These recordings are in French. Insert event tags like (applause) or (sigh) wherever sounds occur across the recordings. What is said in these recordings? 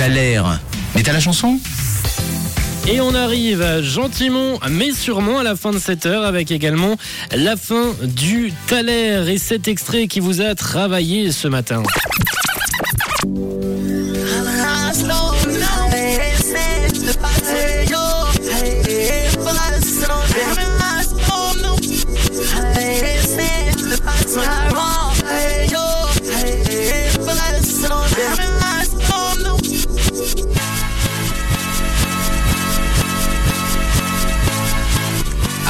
T'as l'air. Mais t'as la chanson? Et on arrive gentiment mais sûrement à la fin de cette heure avec également la fin du Thaler et cet extrait qui vous a travaillé ce matin.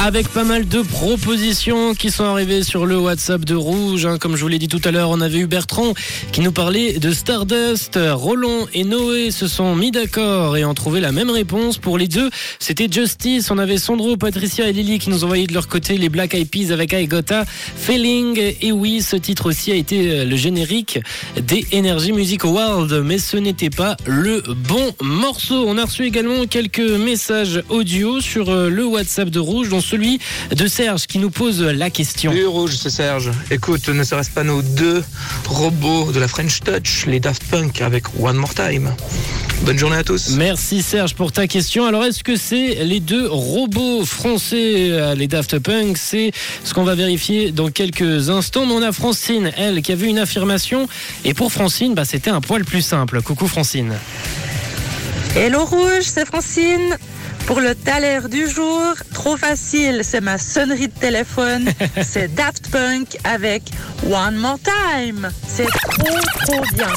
Avec pas mal de propositions qui sont arrivées sur le WhatsApp de Rouge. hein. Comme je vous l'ai dit tout à l'heure, on avait eu Bertrand qui nous parlait de Stardust. Roland et Noé se sont mis d'accord et ont trouvé la même réponse pour les deux. C'était Justice. On avait Sandro, Patricia et Lily qui nous envoyaient de leur côté les Black Eyed Peas avec I Gotta Feeling. Et oui, ce titre aussi a été euh, le générique des Energy Music Awards, mais ce n'était pas le bon morceau. On a reçu également quelques messages audio sur euh, le WhatsApp de Rouge, celui de Serge qui nous pose la question. Salut Rouge, c'est Serge. Écoute, ne serait-ce pas nos deux robots de la French Touch, les Daft Punk avec One More Time? Bonne journée à tous. Merci Serge pour ta question. Alors est-ce que c'est les deux robots français, euh, les Daft Punk? C'est ce qu'on va vérifier dans quelques instants. Mais on a Francine, elle, qui a vu une affirmation. Et pour Francine, bah, c'était un poil plus simple. Coucou Francine. Hello Rouge, c'est Francine. Pour le taler du jour, trop facile, c'est ma sonnerie de téléphone. (laughs) c'est Daft Punk avec One More Time. C'est trop, trop bien.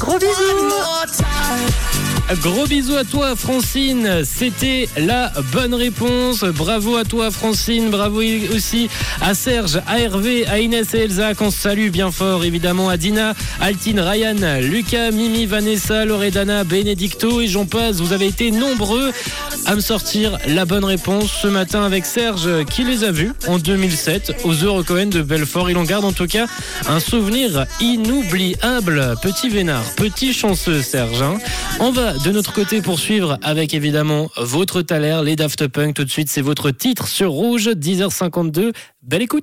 Gros bisous. Gros bisous à toi Francine, c'était la bonne réponse. Bravo à toi Francine, bravo aussi à Serge, à Hervé, à Inès et Elsa qu'on salue bien fort évidemment, à Dina, Altine, Ryan, Lucas, Mimi, Vanessa, Loredana, Benedicto et j'en passe. Vous avez été nombreux à me sortir la bonne réponse ce matin avec Serge qui les a vus en 2007 aux Eurocohen de Belfort. Il en garde en tout cas un souvenir inoubliable. Petit vénard, petit chanceux Serge. hein. On va de notre côté poursuivre avec évidemment votre taler, les Daft Punk. Tout de suite, c'est votre titre sur Rouge, 10h52. Belle écoute